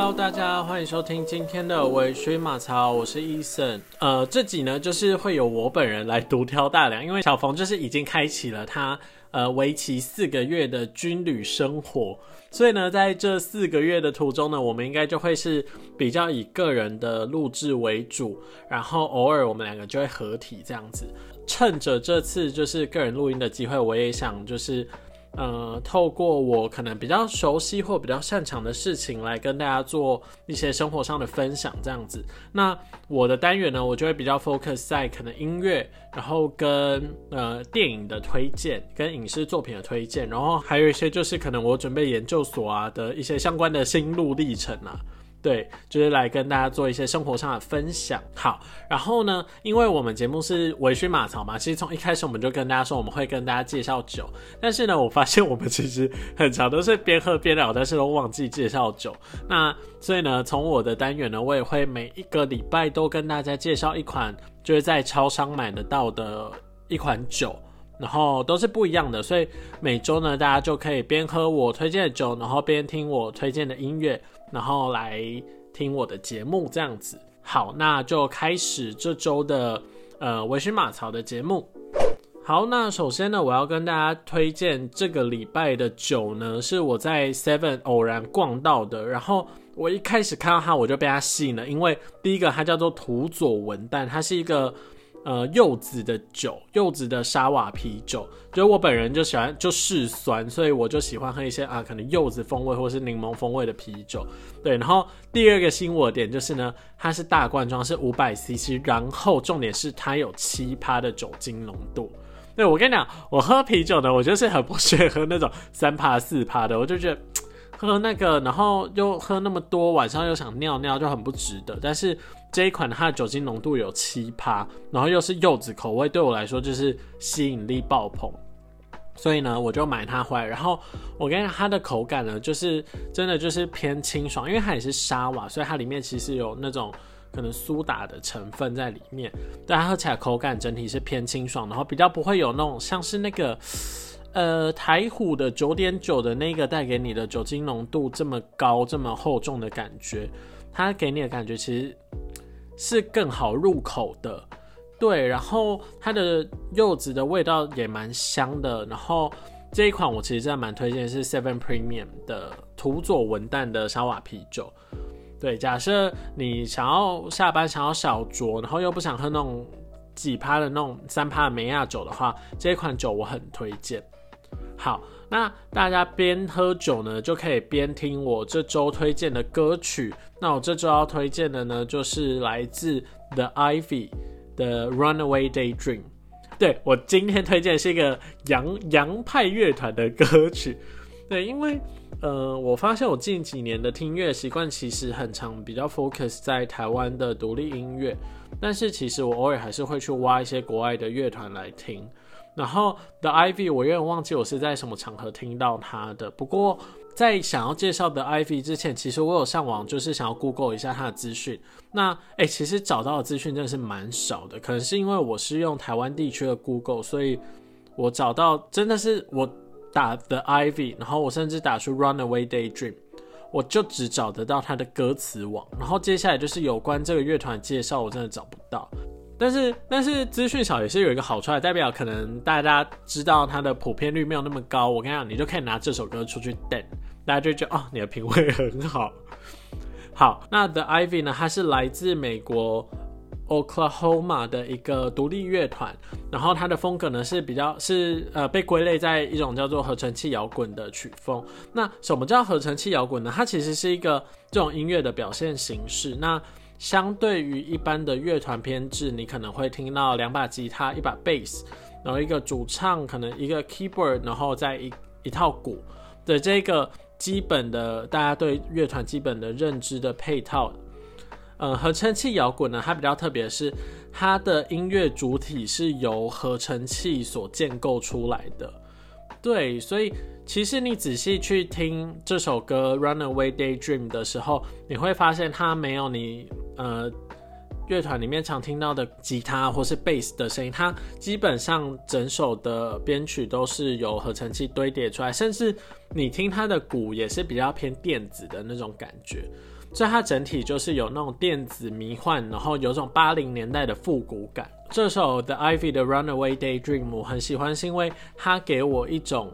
Hello，大家欢迎收听今天的微醺马槽，我是 Eason。呃，这集呢就是会有我本人来独挑大梁，因为小冯就是已经开启了他呃为期四个月的军旅生活，所以呢在这四个月的途中呢，我们应该就会是比较以个人的录制为主，然后偶尔我们两个就会合体这样子。趁着这次就是个人录音的机会，我也想就是。呃，透过我可能比较熟悉或比较擅长的事情来跟大家做一些生活上的分享，这样子。那我的单元呢，我就会比较 focus 在可能音乐，然后跟呃电影的推荐，跟影视作品的推荐，然后还有一些就是可能我准备研究所啊的一些相关的心路历程啊。对，就是来跟大家做一些生活上的分享。好，然后呢，因为我们节目是微醺马槽嘛，其实从一开始我们就跟大家说我们会跟大家介绍酒，但是呢，我发现我们其实很长都是边喝边聊，但是都忘记介绍酒。那所以呢，从我的单元呢，我也会每一个礼拜都跟大家介绍一款就是在超商买得到的一款酒，然后都是不一样的，所以每周呢，大家就可以边喝我推荐的酒，然后边听我推荐的音乐。然后来听我的节目，这样子好，那就开始这周的呃维醺马槽的节目。好，那首先呢，我要跟大家推荐这个礼拜的酒呢，是我在 Seven 偶然逛到的。然后我一开始看到它，我就被它吸引了，因为第一个它叫做土佐文旦，它是一个。呃，柚子的酒，柚子的沙瓦啤酒，就我本人就喜欢就嗜酸，所以我就喜欢喝一些啊，可能柚子风味或是柠檬风味的啤酒。对，然后第二个吸引我的点就是呢，它是大罐装，是五百 CC，然后重点是它有七趴的酒精浓度。对我跟你讲，我喝啤酒呢，我就是很不适合喝那种三趴四趴的，我就觉得。喝那个，然后又喝那么多，晚上又想尿尿，就很不值得。但是这一款它的酒精浓度有七趴，然后又是柚子口味，对我来说就是吸引力爆棚。所以呢，我就买它回来。然后我跟，它的口感呢，就是真的就是偏清爽，因为它也是沙瓦，所以它里面其实有那种可能苏打的成分在里面。但它喝起来口感整体是偏清爽，然后比较不会有那种像是那个。呃，台虎的九点九的那个带给你的酒精浓度这么高、这么厚重的感觉，它给你的感觉其实是更好入口的。对，然后它的柚子的味道也蛮香的。然后这一款我其实真的蛮推荐，是 Seven Premium 的土佐文旦的沙瓦啤酒。对，假设你想要下班想要小酌，然后又不想喝那种几趴的那种三趴的梅亚酒的话，这一款酒我很推荐。好，那大家边喝酒呢，就可以边听我这周推荐的歌曲。那我这周要推荐的呢，就是来自 The Ivy 的 Runaway Daydream。对我今天推荐是一个洋洋派乐团的歌曲。对，因为呃，我发现我近几年的听乐习惯其实很常，比较 focus 在台湾的独立音乐，但是其实我偶尔还是会去挖一些国外的乐团来听。然后 The Ivy，我有点忘记我是在什么场合听到他的。不过在想要介绍 The Ivy 之前，其实我有上网，就是想要 Google 一下他的资讯。那诶，其实找到的资讯真的是蛮少的。可能是因为我是用台湾地区的 Google，所以我找到真的是我打 The Ivy，然后我甚至打出 Runaway Daydream，我就只找得到他的歌词网。然后接下来就是有关这个乐团介绍，我真的找不到。但是，但是资讯少也是有一个好处，代表可能大家知道它的普遍率没有那么高。我跟你讲，你就可以拿这首歌出去等，大家就觉得哦，你的品味很好。好，那 The Ivy 呢？它是来自美国 Oklahoma 的一个独立乐团，然后它的风格呢是比较是呃被归类在一种叫做合成器摇滚的曲风。那什么叫合成器摇滚呢？它其实是一个这种音乐的表现形式。那相对于一般的乐团编制，你可能会听到两把吉他、一把 bass，然后一个主唱，可能一个 keyboard，然后再一一套鼓的这个基本的大家对乐团基本的认知的配套。呃，合成器摇滚呢，它比较特别的是，它的音乐主体是由合成器所建构出来的。对，所以。其实你仔细去听这首歌《Runaway Daydream》的时候，你会发现它没有你呃乐团里面常听到的吉他或是贝斯的声音，它基本上整首的编曲都是由合成器堆叠出来，甚至你听它的鼓也是比较偏电子的那种感觉。所以它整体就是有那种电子迷幻，然后有种八零年代的复古感。这首 The Ivy 的 Runaway Daydream 我很喜欢，是因为它给我一种。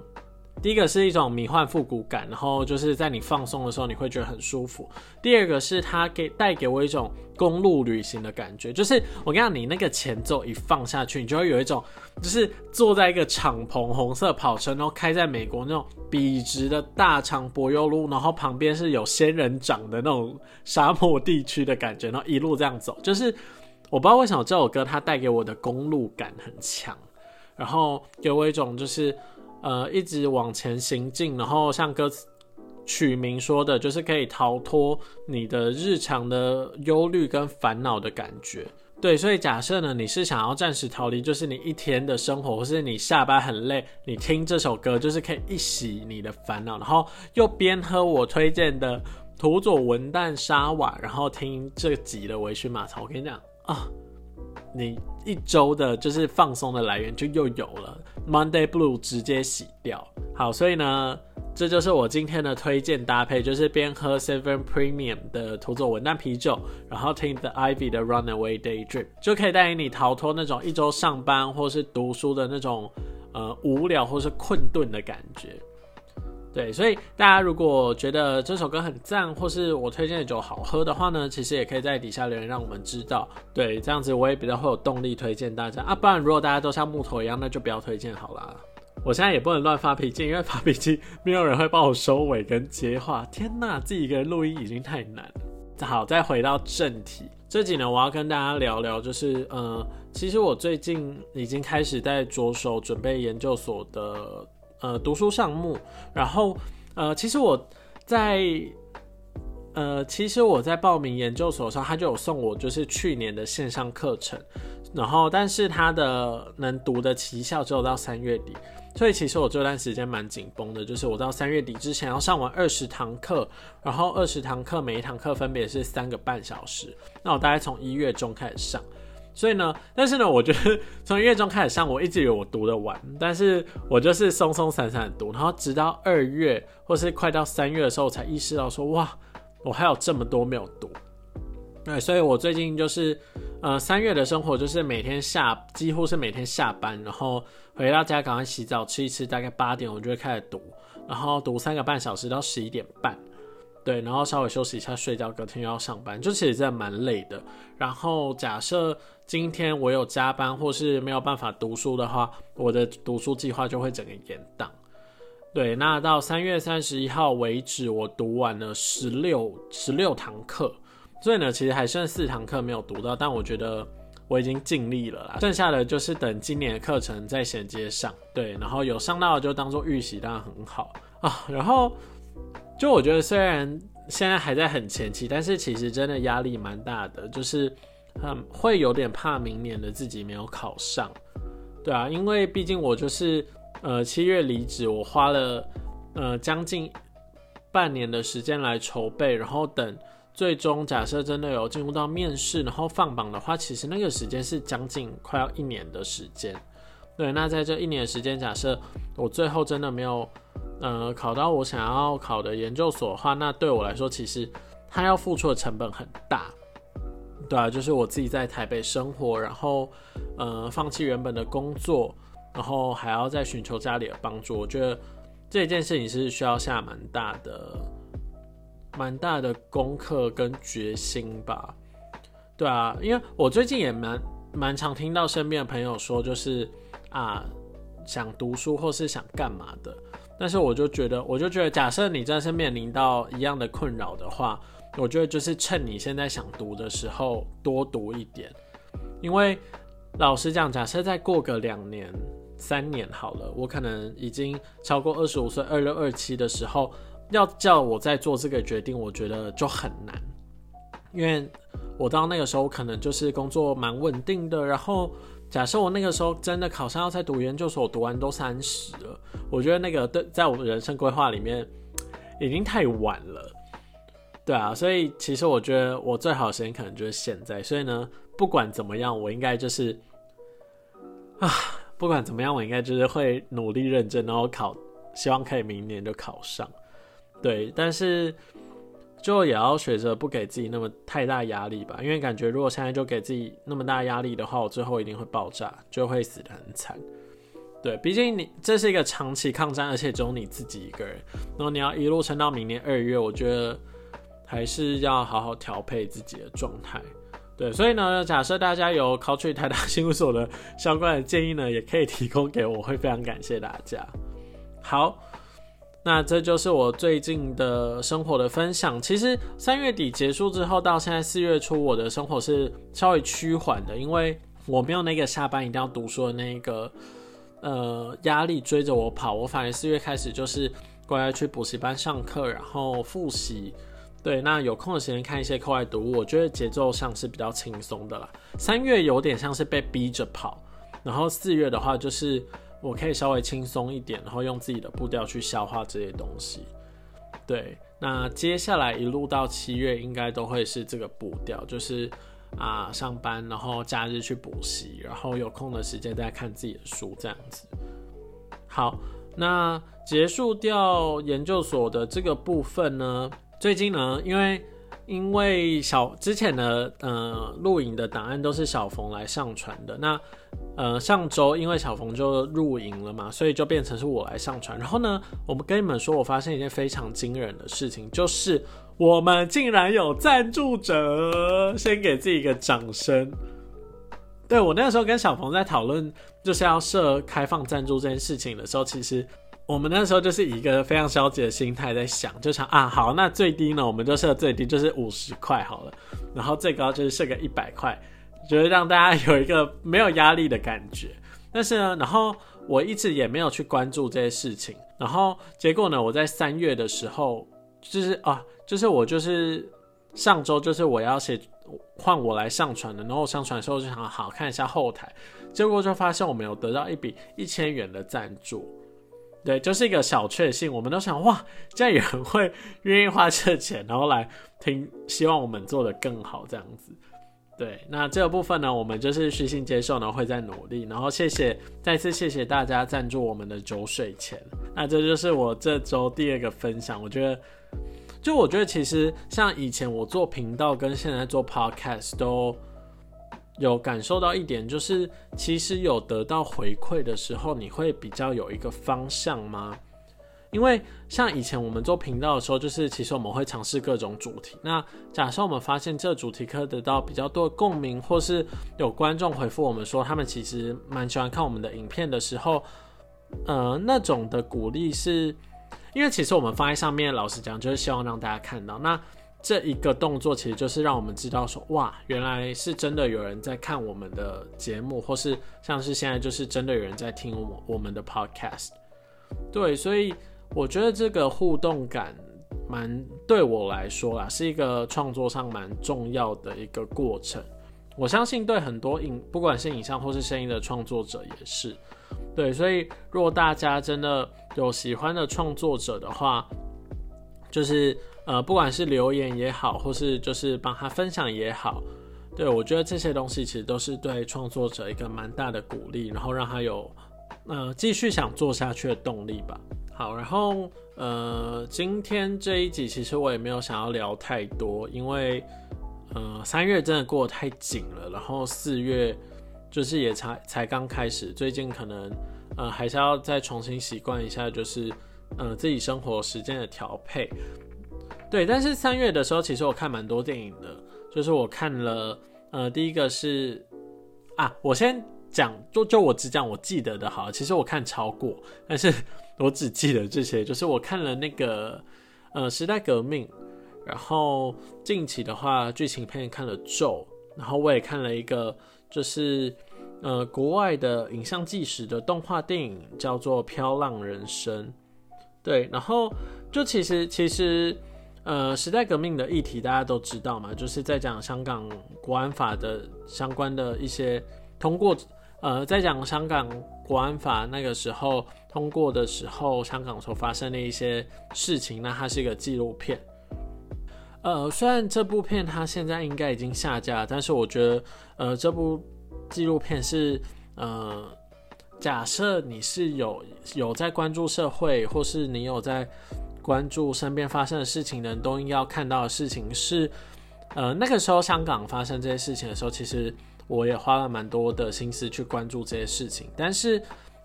第一个是一种迷幻复古感，然后就是在你放松的时候，你会觉得很舒服。第二个是它给带给我一种公路旅行的感觉，就是我跟你讲，你那个前奏一放下去，你就会有一种就是坐在一个敞篷红色跑车，然后开在美国那种笔直的大长柏油路，然后旁边是有仙人掌的那种沙漠地区的感觉，然后一路这样走，就是我不知道为什么这首歌它带给我的公路感很强，然后给我一种就是。呃，一直往前行进，然后像歌词曲名说的，就是可以逃脱你的日常的忧虑跟烦恼的感觉。对，所以假设呢，你是想要暂时逃离，就是你一天的生活，或是你下班很累，你听这首歌就是可以一洗你的烦恼，然后又边喝我推荐的土佐文旦沙瓦，然后听这集的微醺马槽。我跟你讲啊。你一周的就是放松的来源就又有了，Monday Blue 直接洗掉。好，所以呢，这就是我今天的推荐搭配，就是边喝 Seven Premium 的土佐文旦啤酒，然后听 The Ivy 的 Runaway Daydream，就可以带领你逃脱那种一周上班或是读书的那种呃无聊或是困顿的感觉。对，所以大家如果觉得这首歌很赞，或是我推荐的酒好喝的话呢，其实也可以在底下留言让我们知道。对，这样子我也比较会有动力推荐大家啊。不然如果大家都像木头一样，那就不要推荐好啦。我现在也不能乱发脾气，因为发脾气没有人会帮我收尾跟接话。天呐，自己一个人录音已经太难了。好，再回到正题，这集呢我要跟大家聊聊，就是呃，其实我最近已经开始在着手准备研究所的。呃，读书项目，然后呃，其实我在呃，其实我在报名研究所上，他就有送我就是去年的线上课程，然后但是他的能读的期效只有到三月底，所以其实我这段时间蛮紧绷的，就是我到三月底之前要上完二十堂课，然后二十堂课每一堂课分别是三个半小时，那我大概从一月中开始上。所以呢，但是呢，我觉得从一月中开始上，我一直以为我读得完，但是我就是松松散散读，然后直到二月或是快到三月的时候，才意识到说，哇，我还有这么多没有读。对，所以我最近就是，呃，三月的生活就是每天下，几乎是每天下班，然后回到家赶快洗澡吃一吃，大概八点我就会开始读，然后读三个半小时到十一点半。对，然后稍微休息一下，睡觉，隔天又要上班，就其实真的蛮累的。然后假设今天我有加班或是没有办法读书的话，我的读书计划就会整个延档。对，那到三月三十一号为止，我读完了十六十六堂课，所以呢，其实还剩四堂课没有读到，但我觉得我已经尽力了啦。剩下的就是等今年的课程再衔接上。对，然后有上到的就当做预习，当然很好啊。然后。就我觉得，虽然现在还在很前期，但是其实真的压力蛮大的，就是嗯，会有点怕明年的自己没有考上，对啊，因为毕竟我就是呃七月离职，我花了呃将近半年的时间来筹备，然后等最终假设真的有进入到面试，然后放榜的话，其实那个时间是将近快要一年的时间，对，那在这一年时间，假设我最后真的没有。呃，考到我想要考的研究所的话，那对我来说，其实他要付出的成本很大，对啊，就是我自己在台北生活，然后呃，放弃原本的工作，然后还要再寻求家里的帮助，我觉得这件事情是需要下蛮大的、蛮大的功课跟决心吧，对啊，因为我最近也蛮蛮常听到身边的朋友说，就是啊，想读书或是想干嘛的。但是我就觉得，我就觉得，假设你真是面临到一样的困扰的话，我觉得就是趁你现在想读的时候多读一点，因为老实讲，假设再过个两年、三年好了，我可能已经超过二十五岁、二六、二七的时候，要叫我再做这个决定，我觉得就很难，因为我到那个时候可能就是工作蛮稳定的，然后。假设我那个时候真的考上要再读研究所，读完都三十了，我觉得那个对，在我人生规划里面已经太晚了，对啊，所以其实我觉得我最好的时间可能就是现在，所以呢，不管怎么样，我应该就是啊，不管怎么样，我应该就是会努力认真，然后考，希望可以明年就考上，对，但是。就也要学着不给自己那么太大压力吧，因为感觉如果现在就给自己那么大压力的话，我最后一定会爆炸，就会死得很惨。对，毕竟你这是一个长期抗战，而且只有你自己一个人，然后你要一路撑到明年二月，我觉得还是要好好调配自己的状态。对，所以呢，假设大家有考取台大新闻所的相关的建议呢，也可以提供给我，会非常感谢大家。好，那这就是我最近的生活的分享。其实三月底结束之后，到现在四月初，我的生活是稍微趋缓的，因为我没有那个下班一定要读书的那个呃压力追着我跑。我反而四月开始就是乖乖去补习班上课，然后复习。对，那有空的时间看一些课外读物，我觉得节奏上是比较轻松的啦。三月有点像是被逼着跑，然后四月的话就是我可以稍微轻松一点，然后用自己的步调去消化这些东西。对，那接下来一路到七月应该都会是这个步调，就是啊上班，然后假日去补习，然后有空的时间再看自己的书这样子。好，那结束掉研究所的这个部分呢？最近呢，因为因为小之前的呃录影的档案都是小冯来上传的，那呃上周因为小冯就入营了嘛，所以就变成是我来上传。然后呢，我们跟你们说，我发现一件非常惊人的事情，就是我们竟然有赞助者，先给自己一个掌声。对我那个时候跟小冯在讨论就是要设开放赞助这件事情的时候，其实。我们那时候就是以一个非常消极的心态在想，就想啊，好，那最低呢，我们就设最低就是五十块好了，然后最高就是设个一百块，觉得让大家有一个没有压力的感觉。但是呢，然后我一直也没有去关注这些事情，然后结果呢，我在三月的时候，就是啊，就是我就是上周就是我要写换我来上传的，然后上传的时候就想好看一下后台，结果就发现我没有得到一笔一千元的赞助。对，就是一个小确幸。我们都想，哇，这样有人会愿意花这钱，然后来听，希望我们做的更好，这样子。对，那这个部分呢，我们就是虚心接受，然后会再努力。然后谢谢，再次谢谢大家赞助我们的酒水钱。那这就是我这周第二个分享。我觉得，就我觉得其实像以前我做频道跟现在做 podcast 都。有感受到一点，就是其实有得到回馈的时候，你会比较有一个方向吗？因为像以前我们做频道的时候，就是其实我们会尝试各种主题。那假设我们发现这主题可以得到比较多的共鸣，或是有观众回复我们说他们其实蛮喜欢看我们的影片的时候，呃，那种的鼓励是，因为其实我们放在上面，老实讲就是希望让大家看到那。这一个动作其实就是让我们知道说，哇，原来是真的有人在看我们的节目，或是像是现在就是真的有人在听我我们的 podcast。对，所以我觉得这个互动感蛮对我来说啦，是一个创作上蛮重要的一个过程。我相信对很多影不管是影像或是声音的创作者也是。对，所以如果大家真的有喜欢的创作者的话，就是。呃，不管是留言也好，或是就是帮他分享也好，对我觉得这些东西其实都是对创作者一个蛮大的鼓励，然后让他有呃继续想做下去的动力吧。好，然后呃，今天这一集其实我也没有想要聊太多，因为呃三月真的过得太紧了，然后四月就是也才才刚开始，最近可能呃还是要再重新习惯一下，就是呃自己生活时间的调配。对，但是三月的时候，其实我看蛮多电影的，就是我看了，呃，第一个是啊，我先讲，就就我只讲我记得的，好，其实我看超过，但是 我只记得这些，就是我看了那个呃时代革命，然后近期的话剧情片看了咒，然后我也看了一个就是呃国外的影像纪实的动画电影，叫做《飘浪人生》，对，然后就其实其实。呃，时代革命的议题大家都知道嘛，就是在讲香港国安法的相关的一些通过，呃，在讲香港国安法那个时候通过的时候，香港所发生的一些事情，那它是一个纪录片。呃，虽然这部片它现在应该已经下架，但是我觉得，呃，这部纪录片是，呃，假设你是有有在关注社会，或是你有在。关注身边发生的事情的人都应要看到的事情是，呃，那个时候香港发生这些事情的时候，其实我也花了蛮多的心思去关注这些事情。但是，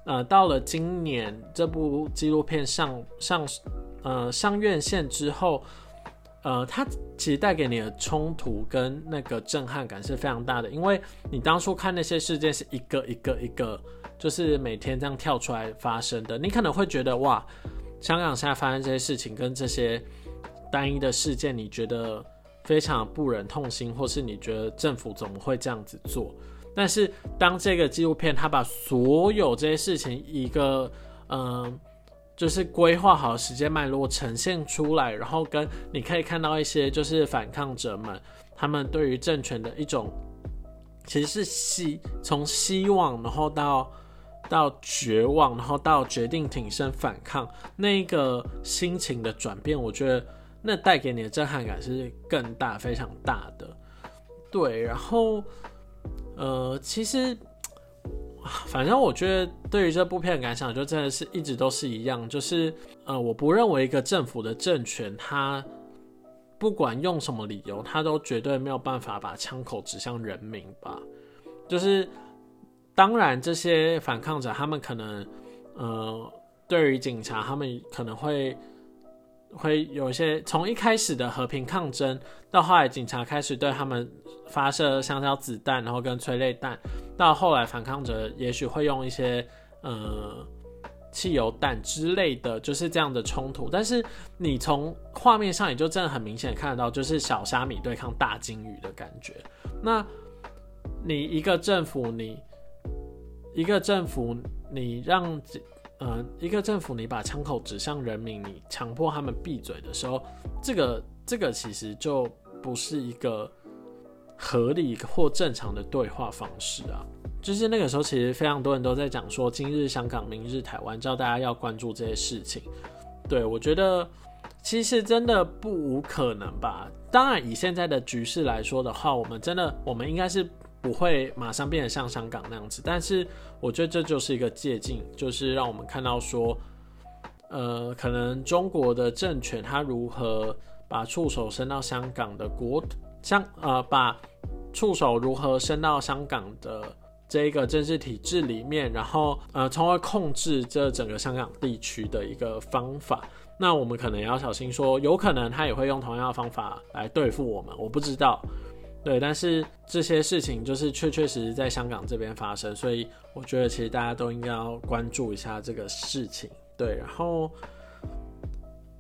呃，到了今年这部纪录片上上呃上院线之后，呃，它其实带给你的冲突跟那个震撼感是非常大的，因为你当初看那些事件是一个一个一个，就是每天这样跳出来发生的，你可能会觉得哇。香港现在发生这些事情，跟这些单一的事件，你觉得非常不忍痛心，或是你觉得政府怎么会这样子做？但是当这个纪录片它把所有这些事情一个嗯，就是规划好时间脉络呈现出来，然后跟你可以看到一些就是反抗者们他们对于政权的一种其实是希从希望，然后到。到绝望，然后到决定挺身反抗，那个心情的转变，我觉得那带给你的震撼感是更大、非常大的。对，然后呃，其实反正我觉得对于这部片的感想，就真的是一直都是一样，就是呃，我不认为一个政府的政权，它不管用什么理由，它都绝对没有办法把枪口指向人民吧，就是。当然，这些反抗者，他们可能，呃，对于警察，他们可能会会有一些从一开始的和平抗争，到后来警察开始对他们发射香蕉子弹，然后跟催泪弹，到后来反抗者也许会用一些呃汽油弹之类的，就是这样的冲突。但是你从画面上，也就真的很明显看得到，就是小虾米对抗大鲸鱼的感觉。那你一个政府，你一个政府，你让呃一个政府，你把枪口指向人民，你强迫他们闭嘴的时候，这个这个其实就不是一个合理或正常的对话方式啊。就是那个时候，其实非常多人都在讲说，今日香港，明日台湾，叫大家要关注这些事情。对我觉得，其实真的不无可能吧。当然，以现在的局势来说的话，我们真的，我们应该是。不会马上变得像香港那样子，但是我觉得这就是一个借鉴，就是让我们看到说，呃，可能中国的政权它如何把触手伸到香港的国，香呃，把触手如何伸到香港的这一个政治体制里面，然后呃，从而控制这整个香港地区的一个方法。那我们可能也要小心说，有可能他也会用同样的方法来对付我们，我不知道。对，但是这些事情就是确确实实在香港这边发生，所以我觉得其实大家都应该要关注一下这个事情。对，然后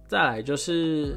再来就是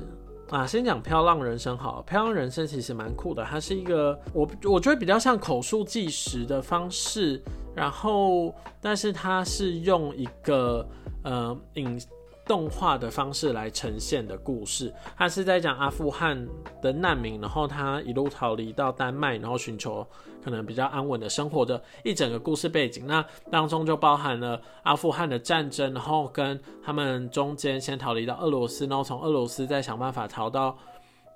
啊，先讲《漂浪人生》好，《漂浪人生》其实蛮酷的，它是一个我我觉得比较像口述计时的方式，然后但是它是用一个呃影。动画的方式来呈现的故事，他是在讲阿富汗的难民，然后他一路逃离到丹麦，然后寻求可能比较安稳的生活的一整个故事背景。那当中就包含了阿富汗的战争，然后跟他们中间先逃离到俄罗斯，然后从俄罗斯再想办法逃到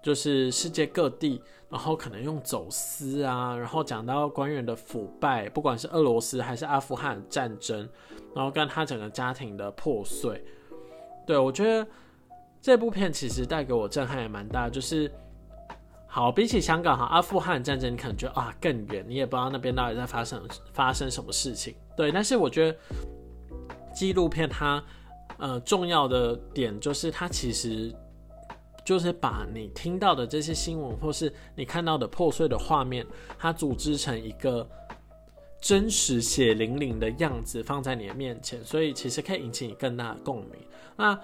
就是世界各地，然后可能用走私啊，然后讲到官员的腐败，不管是俄罗斯还是阿富汗战争，然后跟他整个家庭的破碎。对，我觉得这部片其实带给我震撼也蛮大，就是好比起香港哈阿富汗战争，你可能觉得啊更远，你也不知道那边到底在发生发生什么事情。对，但是我觉得纪录片它呃重要的点就是它其实就是把你听到的这些新闻或是你看到的破碎的画面，它组织成一个真实血淋淋的样子放在你的面前，所以其实可以引起你更大的共鸣。那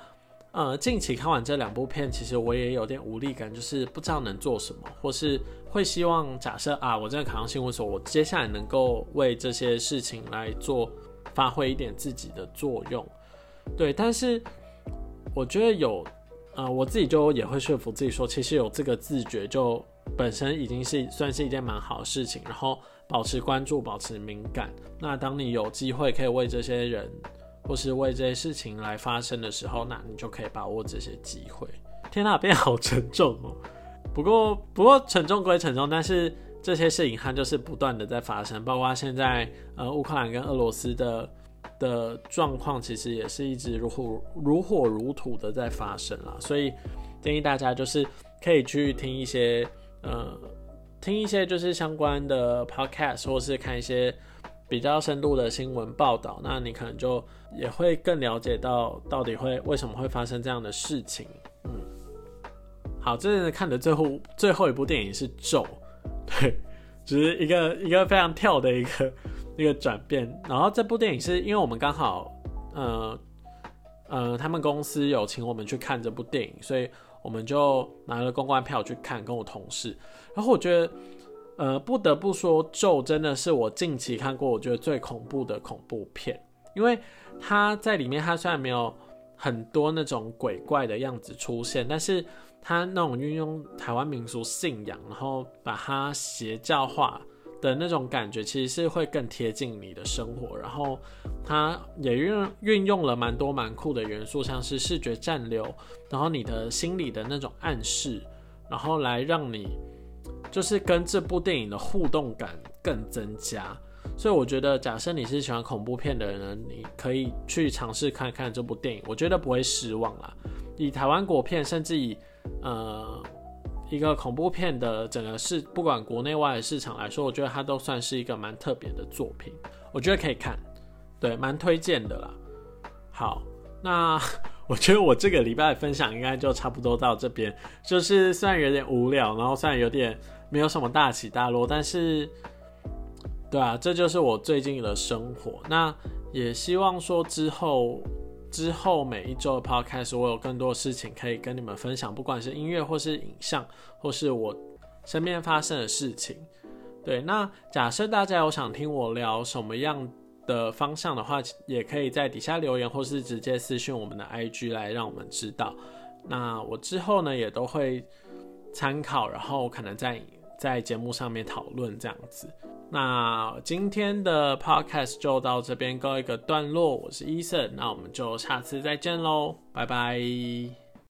呃，近期看完这两部片，其实我也有点无力感，就是不知道能做什么，或是会希望假设啊，我真的考上新闻所，我接下来能够为这些事情来做发挥一点自己的作用。对，但是我觉得有呃，我自己就也会说服自己说，其实有这个自觉，就本身已经是算是一件蛮好的事情。然后保持关注，保持敏感。那当你有机会可以为这些人。或是为这些事情来发生的时候，那你就可以把握这些机会。天哪，变好沉重哦！不过，不过沉重归沉重，但是这些事情它就是不断的在发生，包括现在呃乌克兰跟俄罗斯的的状况其实也是一直如火如火如荼的在发生啦，所以建议大家就是可以去听一些呃听一些就是相关的 podcast，或是看一些比较深度的新闻报道，那你可能就也会更了解到到底会为什么会发生这样的事情。嗯，好，这次看的最后最后一部电影是《咒》，对，只是一个一个非常跳的一个。一个转变，然后这部电影是因为我们刚好，呃，呃，他们公司有请我们去看这部电影，所以我们就拿了公关票去看，跟我同事。然后我觉得，呃，不得不说，《咒》真的是我近期看过我觉得最恐怖的恐怖片，因为它在里面，它虽然没有很多那种鬼怪的样子出现，但是它那种运用台湾民俗信仰，然后把它邪教化。的那种感觉其实是会更贴近你的生活，然后它也运运用了蛮多蛮酷的元素，像是视觉暂留，然后你的心里的那种暗示，然后来让你就是跟这部电影的互动感更增加。所以我觉得，假设你是喜欢恐怖片的人，你可以去尝试看看这部电影，我觉得不会失望啦。以台湾国片，甚至以呃。一个恐怖片的整个市，不管国内外的市场来说，我觉得它都算是一个蛮特别的作品，我觉得可以看，对，蛮推荐的啦。好，那我觉得我这个礼拜的分享应该就差不多到这边，就是虽然有点无聊，然后虽然有点没有什么大起大落，但是，对啊，这就是我最近的生活。那也希望说之后。之后每一周的 podcast，我有更多事情可以跟你们分享，不管是音乐或是影像，或是我身边发生的事情。对，那假设大家有想听我聊什么样的方向的话，也可以在底下留言，或是直接私讯我们的 IG 来让我们知道。那我之后呢也都会参考，然后可能在在节目上面讨论这样子。那今天的 podcast 就到这边告一个段落，我是 Eason，，那我们就下次再见喽，拜拜。